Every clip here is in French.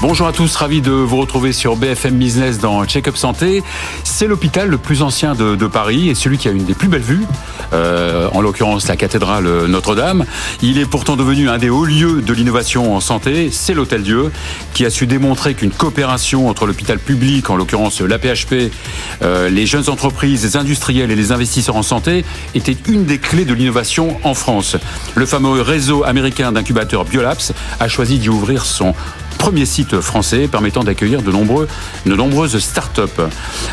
Bonjour à tous, ravi de vous retrouver sur BFM Business dans Check-up Santé. C'est l'hôpital le plus ancien de, Paris et celui qui a une des plus belles vues, euh, en l'occurrence la cathédrale Notre-Dame. Il est pourtant devenu un des hauts lieux de l'innovation en santé. C'est l'Hôtel Dieu qui a su démontrer qu'une coopération entre l'hôpital public, en l'occurrence l'APHP, euh, les jeunes entreprises, les industriels et les investisseurs en santé était une des clés de l'innovation en France. Le fameux réseau américain d'incubateurs Biolabs a choisi d'y ouvrir son premier site français permettant d'accueillir de, nombreux, de nombreuses start-up.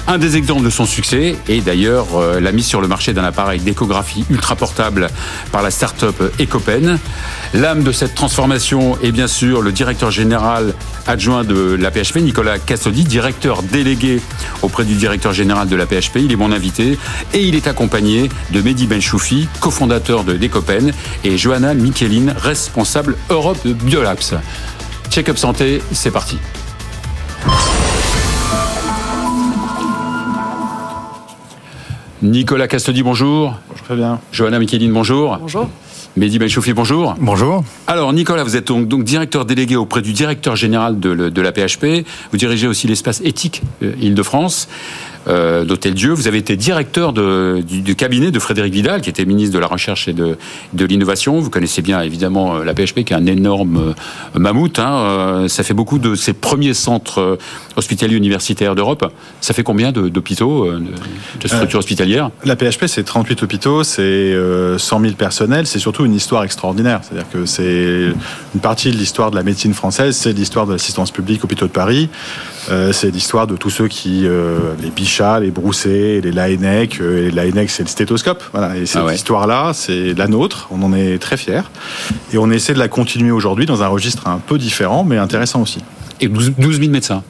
Un des exemples de son succès est d'ailleurs euh, la mise sur le marché d'un appareil d'échographie ultra portable par la start-up Ecopen. L'âme de cette transformation est bien sûr le directeur général adjoint de la PHP, Nicolas Cassodi, directeur délégué auprès du directeur général de la PHP. Il est mon invité et il est accompagné de Mehdi Benchoufi, cofondateur de Decopen, et Johanna Michelin, responsable Europe de Biolabs. Check-up santé, c'est parti. Nicolas Castodi, bonjour. Bonjour Fabien. Johanna Michelin, bonjour. Bonjour. Mehdi Benchoufi, bonjour. Bonjour. Alors, Nicolas, vous êtes donc, directeur délégué auprès du directeur général de, de la PHP. Vous dirigez aussi l'espace éthique euh, Île-de-France euh, d'Hôtel Dieu. Vous avez été directeur de, du, cabinet de Frédéric Vidal, qui était ministre de la Recherche et de, de l'Innovation. Vous connaissez bien évidemment euh, la PHP, qui est un énorme euh, mammouth. Hein. Euh, ça fait beaucoup de ces premiers centres hospitaliers universitaires d'Europe. Ça fait combien d'hôpitaux, de, de, structures hospitalières? La PHP, c'est 38 hôpitaux, c'est 100 000 personnels. C'est surtout une histoire extraordinaire. C'est-à-dire que c'est une partie de l'histoire de la médecine française, c'est l'histoire de l'assistance publique hôpitaux de Paris. C'est l'histoire de tous ceux qui, les biches les Brousset, les Laennec. Euh, et Laennec, c'est le stéthoscope. Voilà. Et cette ah histoire-là, c'est la nôtre. On en est très fiers. Et on essaie de la continuer aujourd'hui dans un registre un peu différent, mais intéressant aussi. Et 12 000 médecins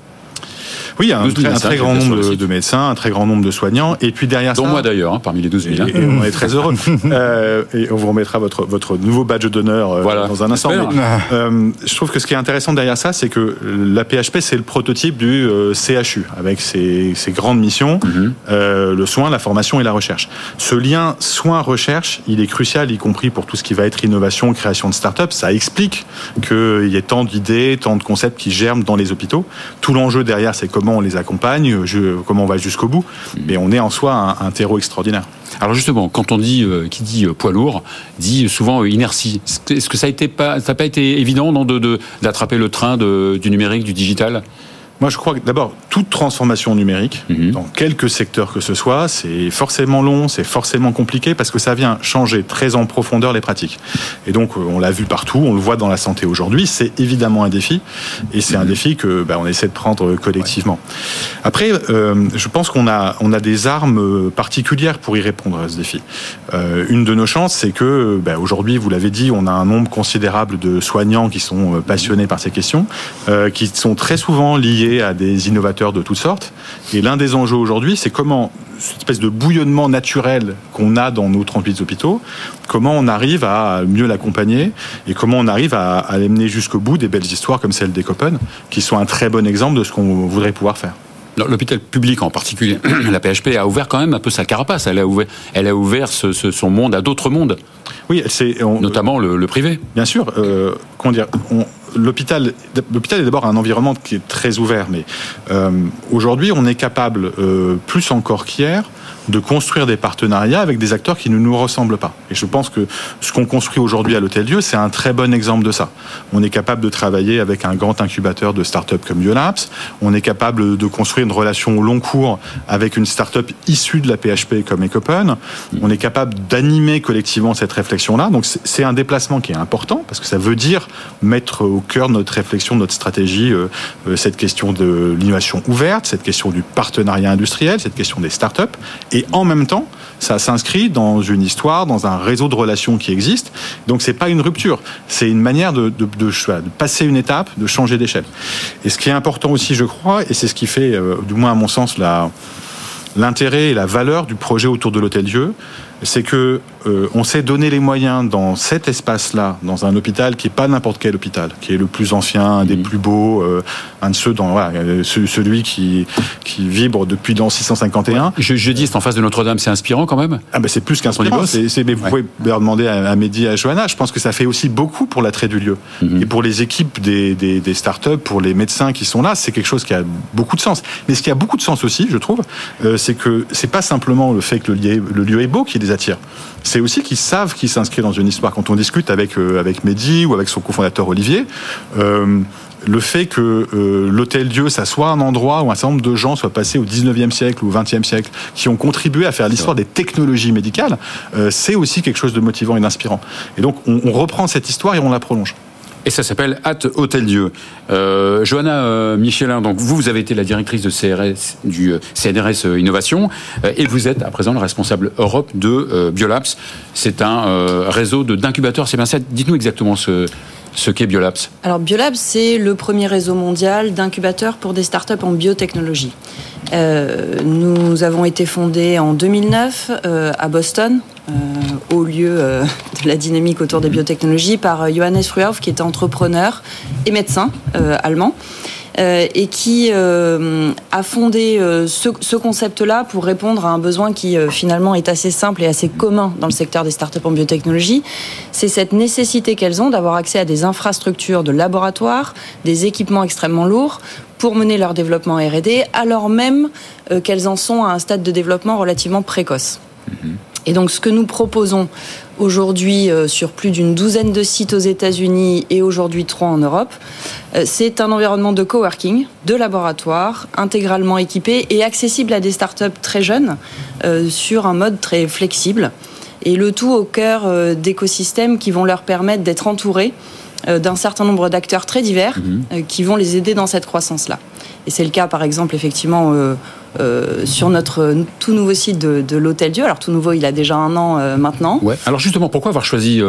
oui, un, très, un très grand nombre de, médecins, un très grand nombre de soignants. Et puis derrière Dont ça. moi d'ailleurs, hein, parmi les 12 000. Hein. Et, on est très heureux. euh, et on vous remettra votre, votre nouveau badge d'honneur euh, dans un instant. euh, je trouve que ce qui est intéressant derrière ça, c'est que la PHP, c'est le prototype du CHU, avec ses, ses grandes missions, mhm. le soin, la formation et la recherche. Ce lien soin-recherche, il est crucial, y compris pour tout ce qui va être innovation, création de start-up. Ça explique qu'il y ait tant d'idées, tant de concepts qui germent dans les hôpitaux. Tout l'enjeu derrière, c'est comment comment on les accompagne, comment on va jusqu'au bout. Mais on est en soi un, terreau extraordinaire. Alors justement, quand on dit euh, qui dit euh, poids lourd, dit souvent euh, inertie. Est-ce que ça n'a pas, ça pas été évident d'attraper le train du numérique, du digital? Moi, je crois que d'abord, toute transformation numérique, mhm. dans quelques secteurs que ce soit, c'est forcément long, c'est forcément compliqué parce que ça vient changer très en profondeur les pratiques. Et donc, euh, on l'a vu partout, on le voit dans la santé aujourd'hui, c'est évidemment un défi et c'est un mhm. défi que bah, on essaie de prendre collectivement. Après, euh, je pense qu'on a, on a des armes particulières pour y répondre à ce défi. Euh, une de nos chances, c'est que bah, aujourd'hui, vous l'avez dit, on a un nombre considérable de soignants qui sont passionnés par ces questions, qui sont très souvent liés à des innovateurs de toutes sortes. Et l'un des enjeux aujourd'hui, c'est comment cette espèce de bouillonnement naturel qu'on a dans nos 38 hôpitaux, comment on arrive à mieux l'accompagner et comment on arrive à, à l'amener jusqu'au bout des belles histoires comme celle des Copen, qui sont un très bon exemple de ce qu'on voudrait pouvoir faire. L'hôpital public en particulier, la PHP a ouvert quand même un peu sa carapace. Elle a ouvert, elle a ouvert ce, son monde à d'autres mondes. Oui, c'est notamment le, privé. Bien sûr. Euh, comment dire L'hôpital, l'hôpital est d'abord un environnement qui est très ouvert, mais euh, aujourd'hui, on est capable, euh, plus encore qu'hier, de construire des partenariats avec des acteurs qui ne nous ressemblent pas. Et je pense que ce qu'on construit aujourd'hui à l'Hôtel Dieu, c'est un très bon exemple de ça. On est capable de travailler avec un grand incubateur de start-up comme Biolabs. On est capable de construire une relation au long cours avec une start-up issue de la PHP comme Ecopen. On est capable d'animer collectivement cette réflexion-là. Donc c'est un déplacement qui est important parce que ça veut dire mettre au cœur de notre réflexion, de notre stratégie, euh, euh, cette question de l'innovation ouverte, cette question du partenariat industriel, cette question des start-up et en même temps, ça s'inscrit dans une histoire, dans un réseau de relations qui existe. Donc c'est pas une rupture, c'est une manière de, de, de, passer une étape, de changer d'échelle. Et ce qui est important aussi, je crois, et c'est ce qui fait, euh, du moins à mon sens, l'intérêt et la valeur du projet autour de l'Hôtel Dieu, c'est que euh, on s'est donné les moyens dans cet espace-là, dans un hôpital qui est pas n'importe quel hôpital, qui est le plus ancien, un des mmh. plus beaux, euh, un de ceux dans voilà, euh, celui qui qui vibre depuis dans 651. Je, je dis c'est en face de Notre-Dame, c'est inspirant quand même. Ah ben c'est plus qu'inspirant. C'est mais vous pouvez leur demander à, à Mehdi à Johanna. Je pense que ça fait aussi beaucoup pour l'attrait du lieu mmh. et pour les équipes des, des, des startups, pour les médecins qui sont là, c'est quelque chose qui a beaucoup de sens. Mais ce qui a beaucoup de sens aussi, je trouve, c'est que c'est pas simplement le fait que le lieu, le lieu est beau qui les attire. C'est aussi qu'ils savent qu'ils s'inscrivent dans une histoire. Quand on discute avec, euh, avec Mehdi ou avec son cofondateur Olivier, euh, le fait que euh, l'hôtel Dieu, ça soit un endroit où un certain nombre de gens soient passés au 19e siècle ou au 20e siècle, qui ont contribué à faire l'histoire des technologies médicales, c'est aussi quelque chose de motivant et d'inspirant. Et donc, on, on reprend cette histoire et on la prolonge. Et ça s'appelle At Hôtel Dieu. Euh, Johanna euh, Michelin, donc vous, vous avez été la directrice du euh, CNRS euh, Innovation, et vous êtes à présent le responsable Europe de Biolabs. C'est un réseau d'incubateurs. C'est bien ça. Dites-nous exactement ce, ce qu'est Biolabs. Alors Biolabs, c'est le premier réseau mondial d'incubateurs pour des startups en biotechnologie. Euh, nous avons été fondés en 2009 euh, à Boston, euh, au lieu de la dynamique autour des biotechnologies, par Johannes Fruhauf, qui était entrepreneur et médecin allemand. Et qui a fondé ce, ce concept-là pour répondre à un besoin qui finalement est assez simple et assez commun dans le secteur des startups en biotechnologie. C'est cette nécessité qu'elles ont d'avoir accès à des infrastructures de laboratoire, des équipements extrêmement lourds pour mener leur développement R&D, alors même euh, qu'elles en sont à un stade de développement relativement précoce. Mhm. Et donc ce que nous proposons aujourd'hui euh, sur plus d'une douzaine de sites aux États-Unis et aujourd'hui trois en Europe, euh, c'est un environnement de coworking, de laboratoire, intégralement équipé et accessible à des startups très jeunes sur un mode très flexible. Et le tout au cœur d'écosystèmes qui vont leur permettre d'être entourés euh, d'un certain nombre d'acteurs très divers mhm. euh, qui vont les aider dans cette croissance-là. Et c'est le cas, par exemple, effectivement, euh, sur notre tout nouveau site de, l'Hôtel Dieu. Alors tout nouveau, il a déjà un an maintenant. Ouais. Alors justement, pourquoi avoir choisi,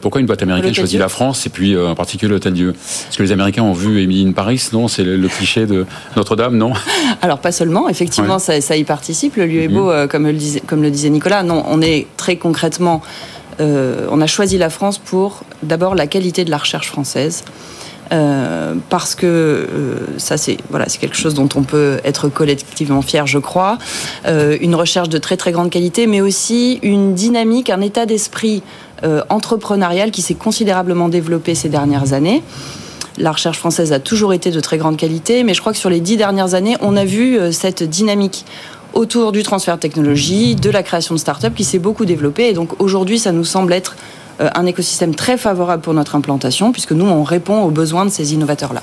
pourquoi une boîte américaine choisit la France et puis en particulier l'Hôtel Dieu? Parce que les Américains ont vu Emily in Paris, non? C'est le, cliché de Notre-Dame, non? Alors pas seulement, effectivement, ça, ça, y participe. Le lieu est mhm. beau, comme, le disait, comme le disait Nicolas. Non, on est très concrètement euh, on a choisi la France pour d'abord la qualité de la recherche française. Euh, parce que euh, ça c'est voilà c'est quelque chose dont on peut être collectivement fier je crois une recherche de très très grande qualité mais aussi une dynamique un état d'esprit entrepreneurial qui s'est considérablement développé ces dernières années la recherche française a toujours été de très grande qualité, mais je crois que sur les dix dernières années, on a vu cette dynamique autour du transfert de technologie, de la création de start-up qui s'est beaucoup développée. Et donc aujourd'hui, ça nous semble être euh, un écosystème très favorable pour notre implantation, puisque nous, on répond aux besoins de ces innovateurs-là.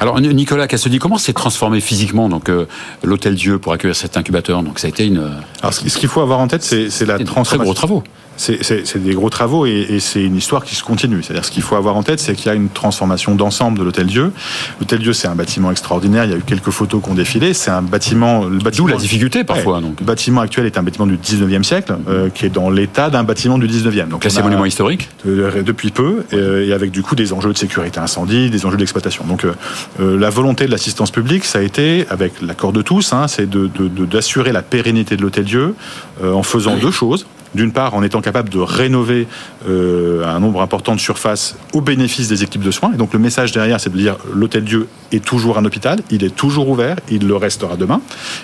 Alors Nicolas Cassodi, comment s'est transformé physiquement donc euh, l'hôtel Dieu pour accueillir cet incubateur? Donc ça a été une. Alors ce qu'il faut avoir en tête, c'est la transformation. Très gros travaux c'est des gros travaux et, c'est une histoire qui se continue. C'est-à-dire ce qu'il faut avoir en tête, c'est qu'il y a une transformation d'ensemble de l'Hôtel Dieu. L'Hôtel Dieu, c'est un bâtiment extraordinaire. Il y a eu quelques photos qui ont défilé. C'est un bâtiment. D'où la difficulté parfois. donc. Le bâtiment actuel est un bâtiment du 19e siècle, euh, qui est dans l'état d'un bâtiment du 19e. Donc c'est monument historique? Depuis peu, euh, et, avec du coup des enjeux de sécurité incendie, des enjeux d'exploitation. Donc euh, la volonté de l'assistance publique, ça a été, avec l'accord de tous, hein, c'est d'assurer de, la pérennité de l'Hôtel Dieu en faisant deux choses d'une part en étant capable de rénover euh, un nombre important de surfaces au bénéfice des équipes de soins. Et donc le message derrière, c'est de dire l'hôtel Dieu est toujours un hôpital, il est toujours ouvert, il le restera demain.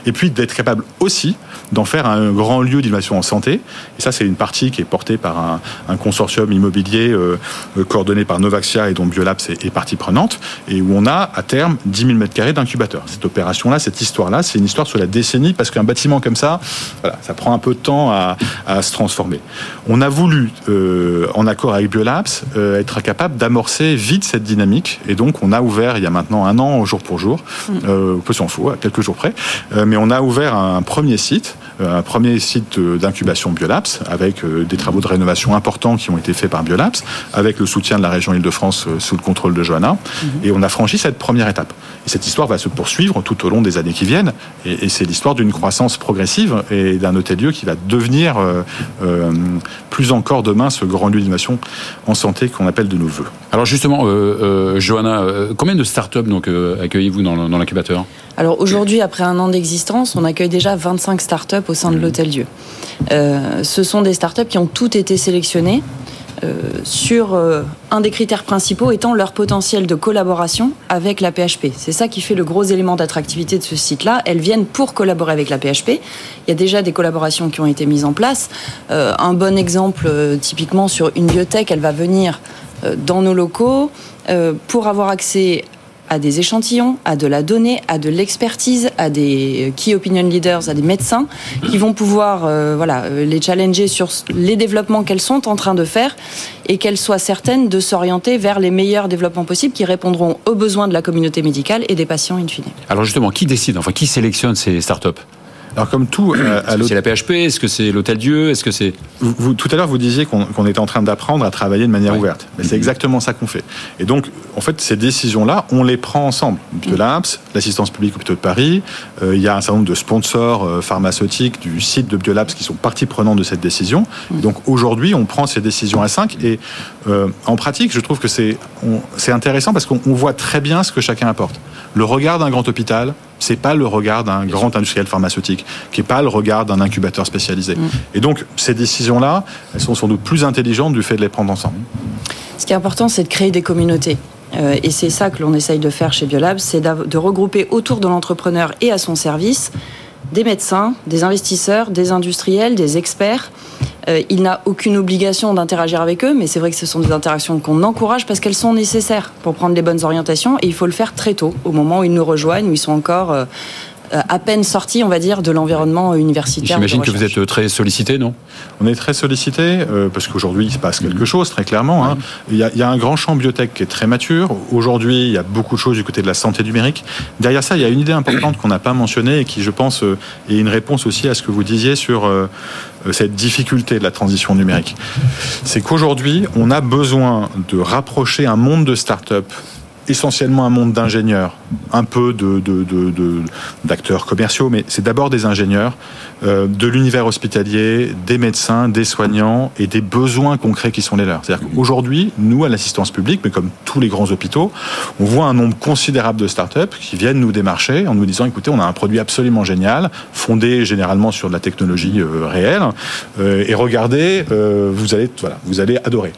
Et puis d'être capable aussi d'en faire un grand lieu d'innovation en santé. Et ça, c'est une partie qui est portée par un, consortium immobilier euh, euh, coordonné par Novaxia et dont Biolabs est, partie prenante, et où on a à terme 10 000 m2 d'incubateurs. Cette opération-là, cette histoire-là, c'est une histoire sur la décennie, parce qu'un bâtiment comme ça, voilà, ça prend un peu de temps à, à se transformer. On a voulu, euh, en accord avec Biolabs, euh, être capable d'amorcer vite cette dynamique. Et donc, on a ouvert, il y a maintenant un an, jour pour jour, mm. euh, peu s'en fout, à quelques jours près, euh, mais on a ouvert un premier site, un premier site d'incubation Biolabs, avec des travaux de rénovation importants qui ont été faits par Biolabs, avec le soutien de la région Île-de-France sous le contrôle de Johanna. Mm-hmm. Et on a franchi cette première étape. Et cette histoire va se poursuivre tout au long des années qui viennent. Et, et c'est l'histoire d'une croissance progressive et d'un hôtel-lieu qui va devenir euh, plus encore demain ce grand lieu d'innovation en santé qu'on appelle de nos voeux. Alors justement, euh, Johanna, combien de startups donc accueillez-vous dans, dans l'incubateur? Alors aujourd'hui, après un an d'existence, on accueille déjà 25 startups au sein de mmh. l'Hôtel Dieu. ce sont des startups qui ont toutes été sélectionnées euh, sur euh, un des critères principaux étant leur potentiel de collaboration avec la PHP. C'est ça qui fait le gros élément d'attractivité de ce site-là. Elles viennent pour collaborer avec la PHP. Il y a déjà des collaborations qui ont été mises en place. Euh, un bon exemple, typiquement sur une biotech, elle va venir dans nos locaux pour avoir accès à des échantillons, à de la donnée, à de l'expertise, à des key opinion leaders, à des médecins qui vont pouvoir euh, voilà, euh, les challenger sur les développements qu'elles sont en train de faire et qu'elles soient certaines de s'orienter vers les meilleurs développements possibles qui répondront aux besoins de la communauté médicale et des patients in fine. Alors justement, qui décide, enfin qui sélectionne ces startups? Alors comme tout, euh, c'est la PHP, est-ce que c'est l'Hôtel Dieu, est-ce que c'est vous, tout à l'heure vous disiez qu'on était en train d'apprendre à travailler de manière ouverte, mais c'est exactement ça qu'on fait. Et donc en fait ces décisions-là, on les prend ensemble. Biolabs, l'assistance publique hôpitaux de Paris, euh, il y a un certain nombre de sponsors euh, pharmaceutiques du site de Biolabs qui sont partie prenante de cette décision. donc aujourd'hui, on prend ces décisions à 5 et en pratique, je trouve que c'est intéressant parce qu'on voit très bien ce que chacun apporte. Le regard d'un grand hôpital, c'est pas le regard d'un grand industriel pharmaceutique, qui est pas le regard d'un incubateur spécialisé. Mm. Et donc, ces décisions-là, elles sont sans doute plus intelligentes du fait de les prendre ensemble. Ce qui est important, c'est de créer des communautés. Euh, et c'est ça que l'on essaye de faire chez Biolab, c'est de regrouper autour de l'entrepreneur et à son service des médecins, des investisseurs, des industriels, des experts. Euh, il n'a aucune obligation d'interagir avec eux, mais c'est vrai que ce sont des interactions qu'on encourage parce qu'elles sont nécessaires pour prendre les bonnes orientations et il faut le faire très tôt, au moment où ils nous rejoignent, où ils sont encore euh, à peine sorti, on va dire, de l'environnement universitaire. J'imagine que vous êtes euh, très sollicité, non? On est très sollicité euh, parce qu'aujourd'hui il se passe quelque chose, très clairement. Hein. Il, y a, un grand champ biotech qui est très mature. Aujourd'hui, il y a beaucoup de choses du côté de la santé numérique. Derrière ça, il y a une idée importante qu'on n'a pas mentionnée et qui, je pense, est une réponse aussi à ce que vous disiez sur cette difficulté de la transition numérique. C'est qu'aujourd'hui, on a besoin de rapprocher un monde de start-up essentiellement un monde d'ingénieurs, un peu de, d'acteurs commerciaux, mais c'est d'abord des ingénieurs, euh, de l'univers hospitalier, des médecins, des soignants et des besoins concrets qui sont les leurs. C'est-à-dire qu'aujourd'hui, nous, à l'assistance publique, mais comme tous les grands hôpitaux, on voit un nombre considérable de startups qui viennent nous démarcher en nous disant, écoutez, on a un produit absolument génial, fondé généralement sur de la technologie euh, réelle, euh, et regardez, vous allez, voilà, vous allez adorer.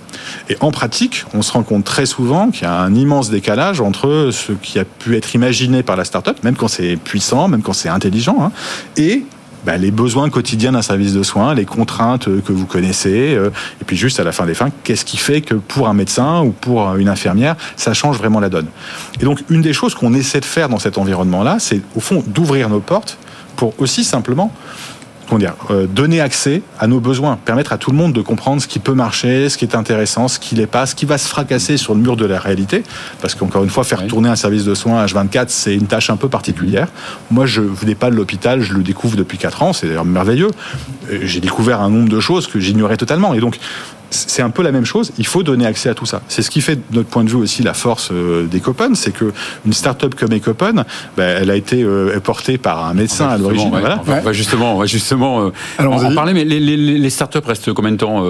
Et en pratique, on se rend compte très souvent qu'il y a un immense décalage entre ce qui a pu être imaginé par la startup, même quand c'est puissant, même quand c'est intelligent, hein, et bah, les besoins quotidiens d'un service de soins, les contraintes que vous connaissez, euh, et puis juste à la fin des fins, qu'est-ce qui fait que pour un médecin ou pour une infirmière, ça change vraiment la donne. Et donc une des choses qu'on essaie de faire dans cet environnement-là, c'est au fond d'ouvrir nos portes pour aussi simplement dire, euh, donner accès à nos besoins, permettre à tout le monde de comprendre ce qui peut marcher, ce qui est intéressant, ce qui l'est pas, ce qui va se fracasser sur le mur de la réalité. Parce qu'encore une fois, faire tourner un service de soins H24, c'est une tâche un peu particulière. Moi, je venais pas de l'hôpital, je le découvre depuis 4 ans, c'est d'ailleurs merveilleux. J'ai découvert un nombre de choses que j'ignorais totalement. Et donc, c'est un peu la même chose. Il faut donner accès à tout ça. C'est ce qui fait, de notre point de vue aussi, la force euh, d'Ecopen, c'est que une start-up comme Ecopen, ben, elle a été euh, portée par un médecin à l'origine. Voilà. justement, justement, euh, Alors, on en parler, mais les, les, les start-up restent combien de temps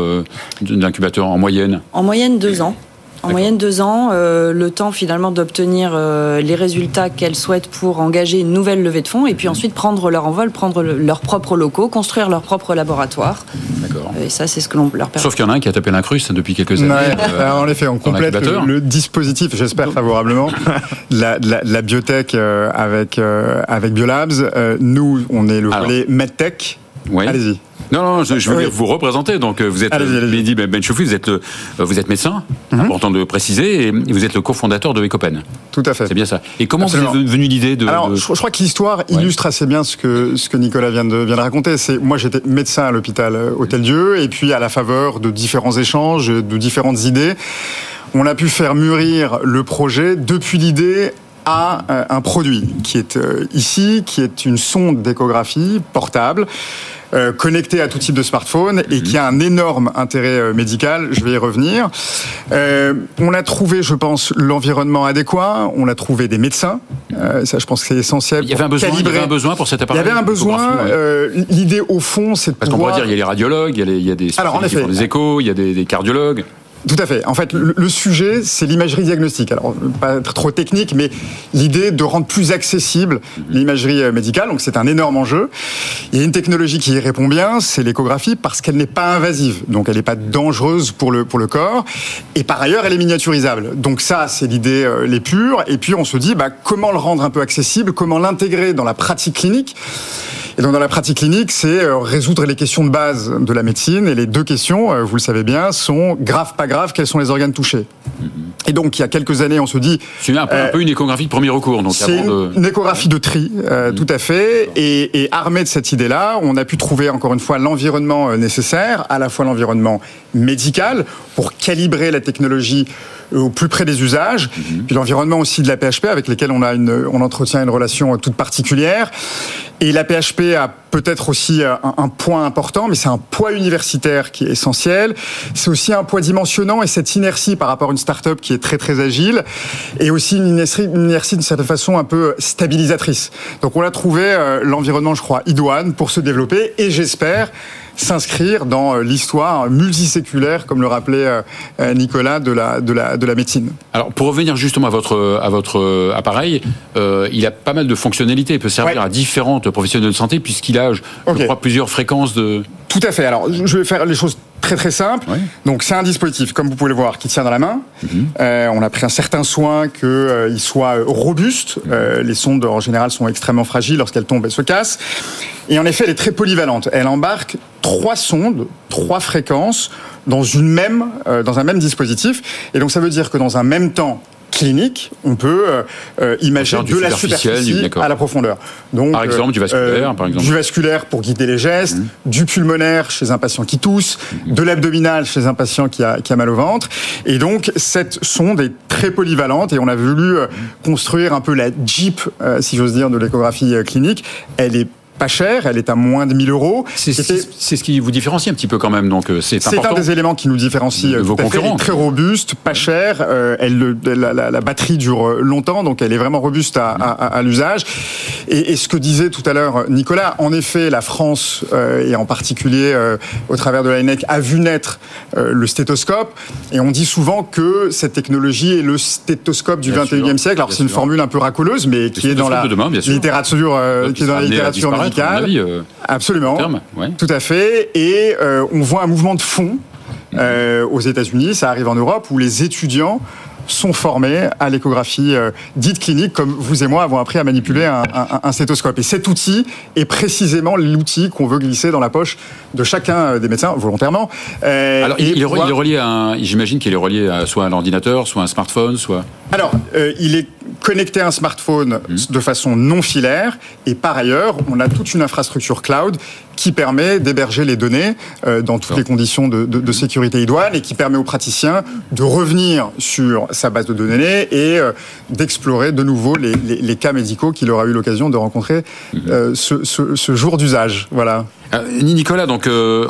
d'incubateur en moyenne? En moyenne deux ans. En moyenne deux ans, euh, le temps finalement d'obtenir euh, les résultats qu'elles souhaitent pour engager une nouvelle levée de fonds et puis ensuite prendre leur envol, prendre leurs propres locaux, construire leur propre laboratoire. D'accord. Et ça, c'est ce que l'on leur permet. Sauf qu'il y en a un qui a tapé l'incruste depuis quelques années. Ouais, euh, en effet, on complète le, dispositif, j'espère favorablement, la, la, biotech avec, avec Biolabs. nous, on est le volet MedTech. Allez-y. Non, non, je, veux dire, vous représentez. Donc, euh, vous êtes Mehdi Benchoufi, vous êtes, euh, vous êtes médecin, mhm. important de préciser, et vous êtes le cofondateur de Ecopen. Tout à fait. C'est bien ça. Et comment vous est venue l'idée de. Alors, Je, crois que l'histoire illustre assez bien ce que, ce que Nicolas vient de, vient de raconter. C'est, moi, j'étais médecin à l'hôpital euh, Hôtel-Dieu, et puis à la faveur de différents échanges, de différentes idées, on a pu faire mûrir le projet depuis l'idée à un produit qui est ici, qui est une sonde d'échographie portable euh, connecté à tout type de smartphone et qui a un énorme intérêt euh, médical. Je vais y revenir. Euh, on a trouvé, je pense, l'environnement adéquat. On a trouvé des médecins. ça, je pense que c'est essentiel. Il y avait un besoin. Il y avait un besoin pour cet appareil. Il y avait un besoin. L'idée au fond, c'est de Parce qu'on pourrait dire, il y a les radiologues, il y a, des Alors, en effet, des échos, il y a des, cardiologues. Tout à fait. En fait, le, sujet, c'est l'imagerie diagnostique. Alors, pas être trop technique, mais l'idée de rendre plus accessible l'imagerie euh, médicale. Donc, c'est un énorme enjeu. Il y a une technologie qui y répond bien, c'est l'échographie, parce qu'elle n'est pas invasive. Donc, elle n'est pas dangereuse pour le, pour le corps. Et par ailleurs, elle est miniaturisable. Donc, ça, c'est l'idée euh, les pure. Et puis, on se dit, bah, comment le rendre un peu accessible? Comment l'intégrer dans la pratique clinique? Et donc dans la pratique clinique, c'est euh, résoudre les questions de base de la médecine. Et les deux questions, euh, vous le savez bien, sont grave, pas grave, quels sont les organes touchés Et donc il y a quelques années, on se dit... C'est un, peu, un peu une échographie de premier recours. Donc c'est une, échographie de tri, euh, tout à fait. Et, et armé de cette idée-là, on a pu trouver encore une fois l'environnement nécessaire, à la fois l'environnement médical pour calibrer la technologie au plus près des usages, mhm. puis l'environnement aussi de la PHP avec lesquels on a une, on entretient une relation toute particulière. Et la PHP a peut-être aussi un, un, point important, mais c'est un poids universitaire qui est essentiel. C'est aussi un poids dimensionnant et cette inertie par rapport à une start-up qui est très très agile et aussi une inertie, une inertie d'une certaine façon un peu stabilisatrice. Donc on a trouvé euh, l'environnement, je crois, idoine pour se développer et j'espère s'inscrire dans euh, l'histoire multiséculaire, comme le rappelait euh, euh, Nicolas, de la, de la, de la médecine. Alors, pour revenir justement à votre, à votre appareil, il a pas mal de fonctionnalités. Il peut servir à différentes professionnels de santé, puisqu'il a, je, crois, plusieurs fréquences de... Tout à fait. Alors, je vais faire les choses très très simple. Donc c'est un dispositif, comme vous pouvez le voir, qui tient dans la main. Mhm. euh, on a pris un certain soin qu'il euh, soit robuste. Euh, les sondes en général sont extrêmement fragiles. Lorsqu'elles tombent, elles se cassent. Et en effet, elle est très polyvalente. Elle embarque trois sondes, trois fréquences dans une même, euh, dans un même dispositif. Et donc ça veut dire que dans un même temps, clinique, on peut euh, euh imaginer de la superficie à la profondeur. Donc, par exemple, du vasculaire, euh, par exemple. Du vasculaire pour guider les gestes, mmh. du pulmonaire chez un patient qui tousse, mmh. de l'abdominal chez un patient qui a, qui a mal au ventre. Et donc, cette sonde est très polyvalente et on a voulu construire un peu la Jeep, si j'ose dire, de l'échographie clinique. Elle est pas cher, elle est à moins de 1000 euros. C'est ce qui vous différencie un petit peu quand même, donc euh, c'est important. C'est un des éléments qui nous différencie de vos concurrents. très robuste, pas cher, euh, elle, la, la, la, batterie dure longtemps, donc elle est vraiment robuste à, à, à l'usage. Et, et, ce que disait tout à l'heure Nicolas, en effet, la France, euh, et en particulier euh, au travers de l'ANEC, a vu naître euh, le stéthoscope, et on dit souvent que cette technologie est le stéthoscope du 21e siècle. Alors c'est une formule un peu racoleuse, mais qui est dans la littérature, qui est dans la littérature euh, Absolument. Tout à fait. Et euh, on voit un mouvement de fond euh, aux États-Unis, ça arrive en Europe, où les étudiants sont formés à l'échographie dite clinique, comme vous et moi avons appris à manipuler un, stéthoscope. Et cet outil est précisément l'outil qu'on veut glisser dans la poche de chacun des médecins, volontairement. Alors, il, est, relié à j'imagine qu'il est relié à soit à l'ordinateur, soit à un smartphone, soit... Alors, il est connecter un smartphone mmh. de façon non filaire. Et par ailleurs, on a toute une infrastructure cloud qui permet d'héberger les données euh, dans toutes les conditions de, de, de, sécurité idoine et qui permet aux praticiens de revenir sur sa base de données et euh, d'explorer de nouveau les, les, les, cas médicaux qu'il aura eu l'occasion de rencontrer mmh. euh, ce, ce, ce, jour d'usage. Voilà. Nicolas, donc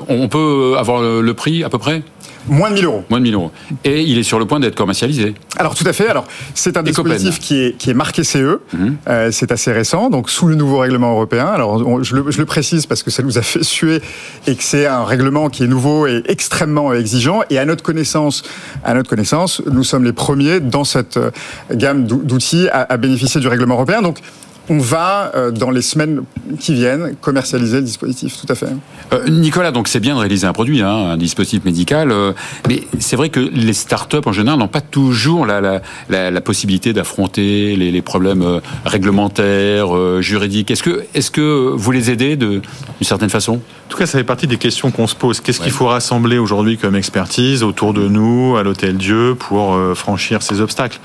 on peut avoir le prix à peu près? Moins de 1000 euros. Moins de 1000 euros. Et il est sur le point d'être commercialisé. Alors tout à fait. Alors c'est un dispositif qui est, qui est marqué CE. Mhm. euh, c'est assez récent, donc sous le nouveau règlement européen. Alors je, le, je, le, précise parce que ça nous a fait suer et que c'est un règlement qui est nouveau et extrêmement exigeant. Et à notre connaissance, à notre connaissance, nous sommes les premiers dans cette euh, gamme d'outils à, à bénéficier du règlement européen. Donc on va, euh, dans les semaines qui viennent, commercialiser le dispositif, tout à fait. Euh, Nicolas, donc c'est bien de réaliser un produit, hein, un dispositif médical, euh, mais c'est vrai que les startups en général n'ont pas toujours la, la, la, la possibilité d'affronter les, les, problèmes euh, réglementaires, euh, juridiques. Est-ce que, est-ce que vous les aidez d'une certaine façon? En tout cas, ça fait partie des questions qu'on se pose. Qu'est-ce ouais. qu'il faut rassembler aujourd'hui comme expertise autour de nous, à l'Hôtel Dieu, pour franchir ces obstacles?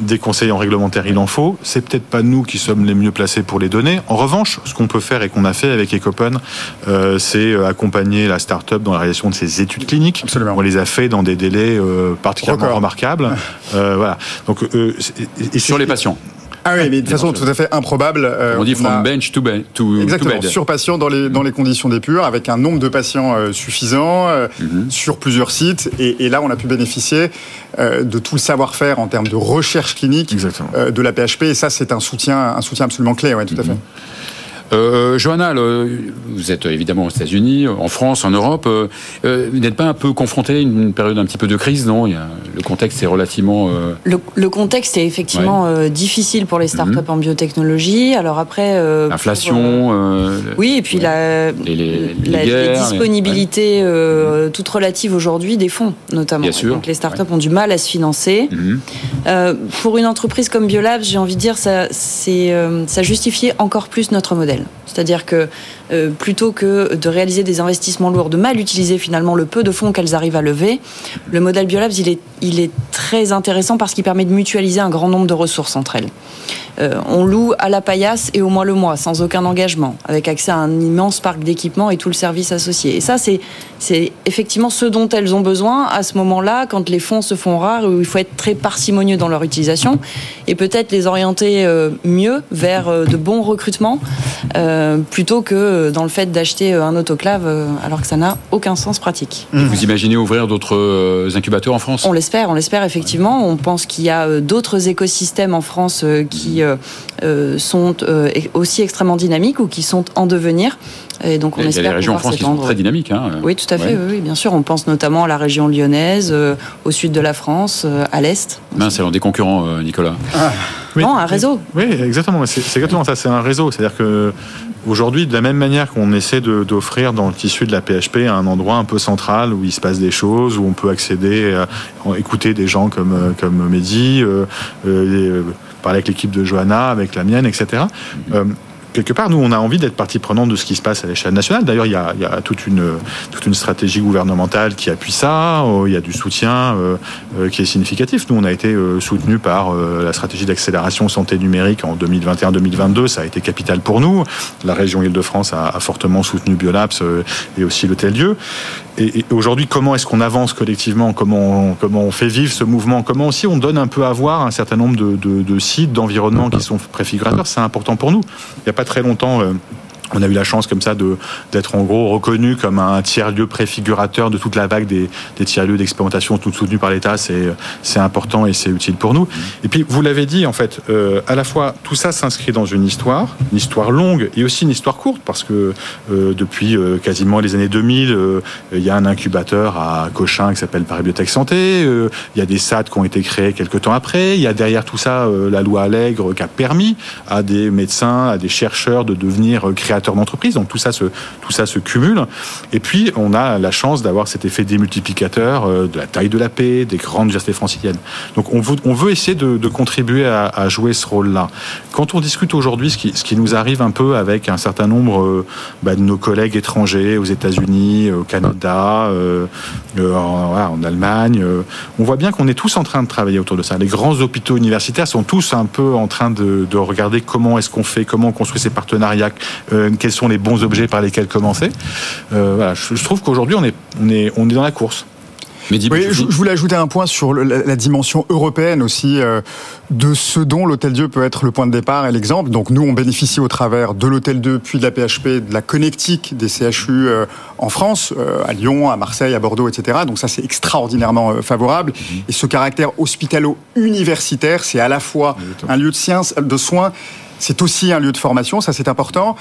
Des conseils en réglementaire, il en faut. C'est peut-être pas nous qui sommes les mieux placés pour les donner. En revanche, ce qu'on peut faire et qu'on a fait avec Ecopen, euh, c'est accompagner la start-up dans la réalisation de ses études cliniques. Absolument. On les a fait dans des délais euh, particulièrement Record. remarquables. euh, voilà. Donc, euh, et, et sur les patients. Ah oui, mais de façon tout à fait improbable. Euh, on dit from on a... bench to bed. To, Exactement, to bed. sur patient dans les, dans les conditions d'épure, avec un nombre de patients euh, suffisant, euh, mm -hmm. sur plusieurs sites. Et, et, là, on a pu bénéficier de tout le savoir-faire en termes de recherche clinique de la PHP. Et ça, c'est un soutien, un soutien absolument clé, ouais, tout mm -hmm. à fait. Euh, Johanna, vous êtes évidemment aux États-Unis, en France, en Europe. Euh, euh, vous n'êtes pas un peu confronté à une période un petit peu de crise, non? Le contexte est relativement. Le, contexte est effectivement difficile pour les startups mhm. en biotechnologie. Alors après. L'inflation. oui, et puis la, les, disponibilités toutes relatives aujourd'hui des fonds, notamment. Bien sûr. Donc les startups ont du mal à se financer. Mhm. pour une entreprise comme Biolab, j'ai envie de dire, ça, ça justifiait encore plus notre modèle. C'est-à-dire que euh, plutôt que de réaliser des investissements lourds, de mal utiliser finalement le peu de fonds qu'elles arrivent à lever, le modèle Biolabs, il est, très intéressant parce qu'il permet de mutualiser un grand nombre de ressources entre elles. Euh, on loue à la paillasse et au mois le mois, sans aucun engagement, avec accès à un immense parc d'équipements et tout le service associé. Et ça, c'est, c'est effectivement ce dont elles ont besoin à ce moment-là, quand les fonds se font rares, où il faut être très parcimonieux dans leur utilisation, et peut-être les orienter euh, mieux vers de bons recrutements, plutôt que euh, dans le fait d'acheter euh, un autoclave euh, alors que ça n'a aucun sens pratique. Vous imaginez ouvrir d'autres incubateurs en France? On l'espère, on l'espère effectivement. On pense qu'il y a d'autres écosystèmes en France qui sont aussi extrêmement dynamiques ou qui sont en devenir. Et donc on il y espère a des régions en France qui sont très dynamiques. Hein. Oui, tout à fait, oui, bien sûr. On pense notamment à la région lyonnaise, au sud de la France, à l'est. c'est l'un des concurrents, Nicolas. Ah. Non, un réseau. Oui, exactement. C'est exactement ça. C'est un réseau. C'est-à-dire que Aujourd'hui, de la même manière qu'on essaie d'offrir dans le tissu de la PHP un endroit un peu central où il se passe des choses, où on peut accéder, à, écouter des gens comme, euh, comme Mehdi, euh, euh, parler avec l'équipe de Johanna, avec la mienne, etc quelque part, nous, on a envie d'être partie prenante de ce qui se passe à l'échelle nationale. D'ailleurs, il y a, toute, une, toute une stratégie gouvernementale qui appuie ça. Euh, il y a du soutien euh, euh, qui est significatif. Nous, on a été soutenu par la stratégie d'accélération santé numérique en 2021-2022. Ça a été capital pour nous. La région Île-de-France a, fortement soutenu Biolabs et aussi l'Hôtel Dieu. Et, aujourd'hui, comment est-ce qu'on avance collectivement? Comment on, comment on fait vivre ce mouvement? Comment aussi on donne un peu à voir un certain nombre de, de sites, d'environnements qui sont préfigurateurs? C'est important pour nous. Il n'y a très longtemps euh, on a eu la chance comme ça d'être en gros reconnu comme un tiers-lieu préfigurateur de toute la vague des, tiers-lieux d'expérimentation tout soutenus par l'État. C'est important et c'est utile pour nous. Et puis, vous l'avez dit, en fait, euh, à la fois, tout ça s'inscrit dans une histoire, une histoire longue et aussi une histoire courte, parce que euh, depuis euh, quasiment les années 2000, il y a un incubateur à Cochin qui s'appelle Paris Biotech Santé, il y a des SAD qui ont été créés quelques temps après, il y a derrière tout ça la loi Allègre qui a permis à des médecins, à des chercheurs de devenir créateurs d'entreprise. Donc tout ça se tout ça se cumule. Et puis on a la chance d'avoir cet effet démultiplicateur euh, de la taille de la paix, des grandes universités franciliennes. Donc on veut, on veut essayer de, contribuer à, jouer ce rôle-là. Quand on discute aujourd'hui, ce qui, ce qui nous arrive un peu avec un certain nombre euh, bah, de nos collègues étrangers aux États-Unis, au Canada, euh, en, Allemagne, on voit bien qu'on est tous en train de travailler autour de ça. Les grands hôpitaux universitaires sont tous un peu en train de, de regarder comment est-ce qu'on fait, comment on construit ces partenariats, quels sont les bons objets par lesquels commencer. Euh, je, trouve qu'aujourd'hui, on est dans la course. Oui, je, voulais ajouter un point sur la, dimension européenne aussi euh, de ce dont l'Hôtel Dieu peut être le point de départ et l'exemple. Donc nous, on bénéficie au travers de l'Hôtel Dieu, puis de la PHP, de la connectique des CHU euh, en France, à Lyon, à Marseille, à Bordeaux, etc. Donc ça, c'est extraordinairement favorable. Mhm. Et ce caractère hospitalo-universitaire, c'est à la fois un lieu de science, de soins c'est aussi un lieu de formation, ça c'est important.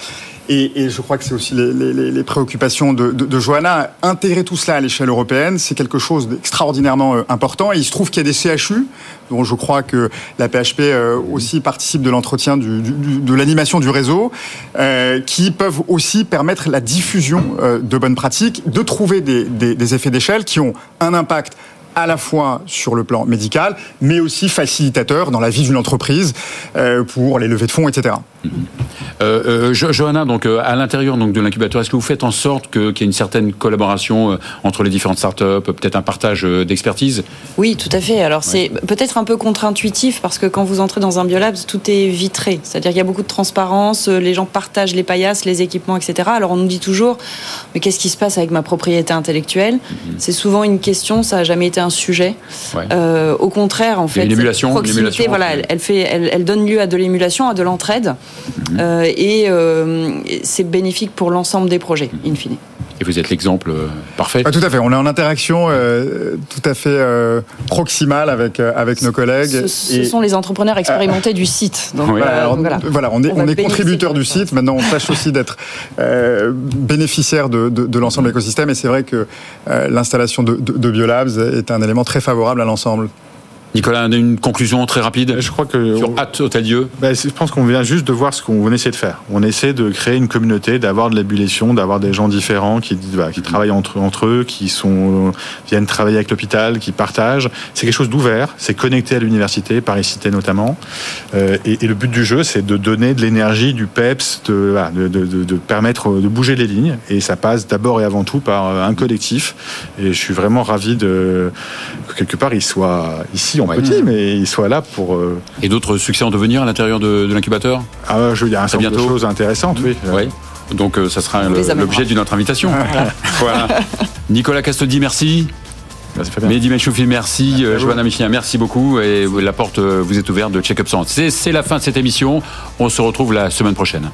Et, je crois que c'est aussi les, préoccupations de, de, Johanna. Intégrer tout cela à l'échelle européenne, c'est quelque chose d'extraordinairement euh, important. Et il se trouve qu'il y a des CHU, dont je crois que la PHP euh, aussi participe de l'entretien de l'animation du réseau, euh, qui peuvent aussi permettre la diffusion de bonnes pratiques, de trouver des, des effets d'échelle qui ont un impact à la fois sur le plan médical, mais aussi facilitateur dans la vie d'une entreprise euh, pour les levées de fonds, etc. Euh, euh, Johanna, donc euh, à l'intérieur donc de l'incubateur, est-ce que vous faites en sorte qu'il y ait une certaine collaboration entre les différentes startups, peut-être un partage d'expertise? Oui, tout à fait. Alors c'est peut-être un peu contre-intuitif parce que quand vous entrez dans un biolab, tout est vitré, c'est-à-dire qu'il y a beaucoup de transparence, les gens partagent les paillasses, les équipements, etc. Alors on nous dit toujours, mais qu'est-ce qui se passe avec ma propriété intellectuelle? Mhm. C'est souvent une question, ça n'a jamais été un sujet. au contraire, en fait, l'émulation, proximité, voilà, elle, fait, elle donne lieu à de l'émulation, à de l'entraide. Euh, et euh, c'est bénéfique pour l'ensemble des projets, in fine. Et vous êtes l'exemple euh, parfait. Ah, tout à fait. On est en interaction euh, tout à fait euh, proximale avec avec nos collègues. Ce, ce sont les entrepreneurs expérimentés du site. Donc, voilà, voilà. on est, on, est contributeur du site. Maintenant, on tâche aussi d'être bénéficiaire de, de, de l'ensemble de l'écosystème. Et c'est vrai que l'installation de, de Biolabs est un élément très favorable à l'ensemble. Nicolas, une conclusion très rapide Je crois que sur Hâte Hôtel-Dieu. Ben, je pense qu'on vient juste de voir ce qu'on essaie de faire. On essaie de créer une communauté, d'avoir de l'ébullition, d'avoir des gens différents qui, bah, qui travaillent entre, entre eux, qui sont, viennent travailler avec l'hôpital, qui partagent. C'est quelque chose d'ouvert, c'est connecté à l'université, Paris Cité notamment. Euh, et, et, le but du jeu, c'est de donner de l'énergie, du PEPS, de, de, de, de, permettre de bouger les lignes. Et ça passe d'abord et avant tout par un collectif. Et je suis vraiment ravi de que quelque part il soit ici petit, mais il soit là pour. Euh, Et d'autres succès en devenir à l'intérieur de, l'incubateur Ah, je, il y a un certain nombre de choses intéressantes, oui. Oui. Donc euh, ça sera l'objet d'une autre invitation. voilà. Nicolas Castodi, merci. Merci Mehdi Mechoufi, merci. merci Johanna Michien, merci beaucoup. Et la porte euh, vous est ouverte de Check-up Santé. C'est la fin de cette émission. On se retrouve la semaine prochaine.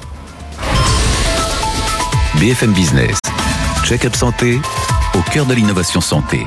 BFM Business. Check-up Santé, au cœur de l'innovation santé.